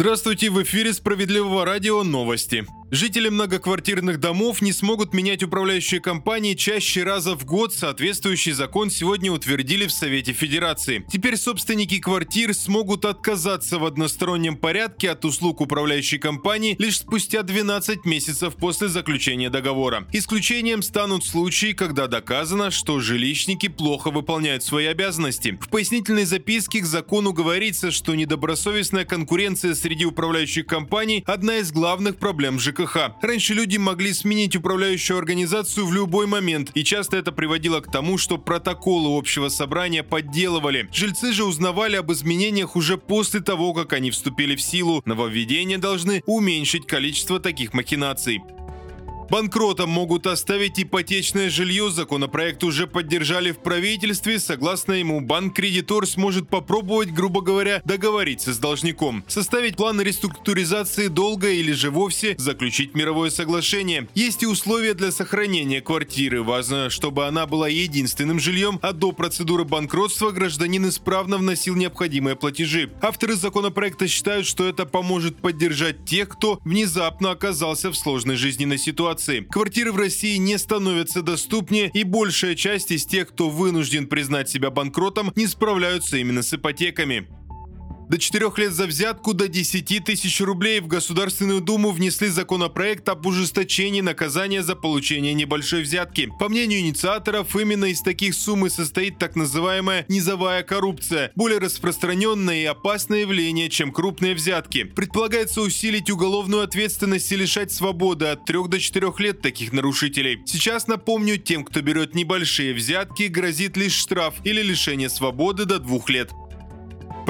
Здравствуйте, в эфире Справедливого радио новости. Жители многоквартирных домов не смогут менять управляющие компании чаще раза в год. Соответствующий закон сегодня утвердили в Совете Федерации. Теперь собственники квартир смогут отказаться в одностороннем порядке от услуг управляющей компании лишь спустя 12 месяцев после заключения договора. Исключением станут случаи, когда доказано, что жилищники плохо выполняют свои обязанности. В пояснительной записке к закону говорится, что недобросовестная конкуренция среди управляющих компаний – одна из главных проблем ЖКХ ЖКХ. Раньше люди могли сменить управляющую организацию в любой момент, и часто это приводило к тому, что протоколы общего собрания подделывали. Жильцы же узнавали об изменениях уже после того, как они вступили в силу. Нововведения должны уменьшить количество таких махинаций. Банкротом могут оставить ипотечное жилье. Законопроект уже поддержали в правительстве. Согласно ему, банк-кредитор сможет попробовать, грубо говоря, договориться с должником, составить план реструктуризации долга или же вовсе заключить мировое соглашение. Есть и условия для сохранения квартиры. Важно, чтобы она была единственным жильем, а до процедуры банкротства гражданин исправно вносил необходимые платежи. Авторы законопроекта считают, что это поможет поддержать тех, кто внезапно оказался в сложной жизненной ситуации ситуации. Квартиры в России не становятся доступнее, и большая часть из тех, кто вынужден признать себя банкротом, не справляются именно с ипотеками. До 4 лет за взятку до 10 тысяч рублей в Государственную Думу внесли законопроект об ужесточении наказания за получение небольшой взятки. По мнению инициаторов, именно из таких сумм и состоит так называемая низовая коррупция, более распространенное и опасное явление, чем крупные взятки. Предполагается усилить уголовную ответственность и лишать свободы от 3 до 4 лет таких нарушителей. Сейчас, напомню, тем, кто берет небольшие взятки, грозит лишь штраф или лишение свободы до 2 лет.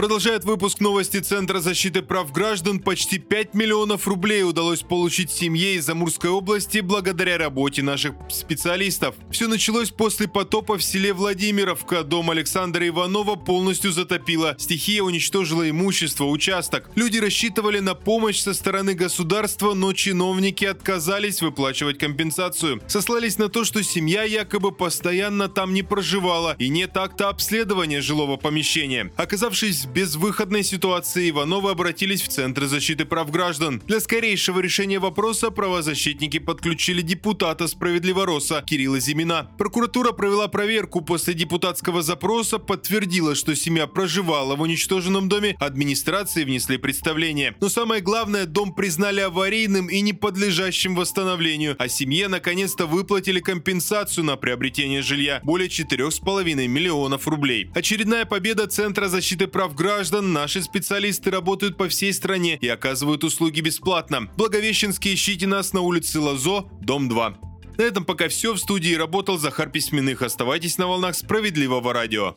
Продолжает выпуск новости Центра защиты прав граждан. Почти 5 миллионов рублей удалось получить семье из Амурской области благодаря работе наших специалистов. Все началось после потопа в селе Владимировка. Дом Александра Иванова полностью затопило. Стихия уничтожила имущество, участок. Люди рассчитывали на помощь со стороны государства, но чиновники отказались выплачивать компенсацию. Сослались на то, что семья якобы постоянно там не проживала и нет акта обследования жилого помещения. Оказавшись безвыходной ситуации, Ивановы обратились в Центр защиты прав граждан. Для скорейшего решения вопроса правозащитники подключили депутата Справедливороса Кирилла Зимина. Прокуратура провела проверку после депутатского запроса, подтвердила, что семья проживала в уничтоженном доме, администрации внесли представление. Но самое главное, дом признали аварийным и не подлежащим восстановлению, а семье наконец-то выплатили компенсацию на приобретение жилья более 4,5 миллионов рублей. Очередная победа Центра защиты прав граждан наши специалисты работают по всей стране и оказывают услуги бесплатно. Благовещенский ищите нас на улице Лазо, дом 2. На этом пока все. В студии работал Захар Письменных. Оставайтесь на волнах справедливого радио.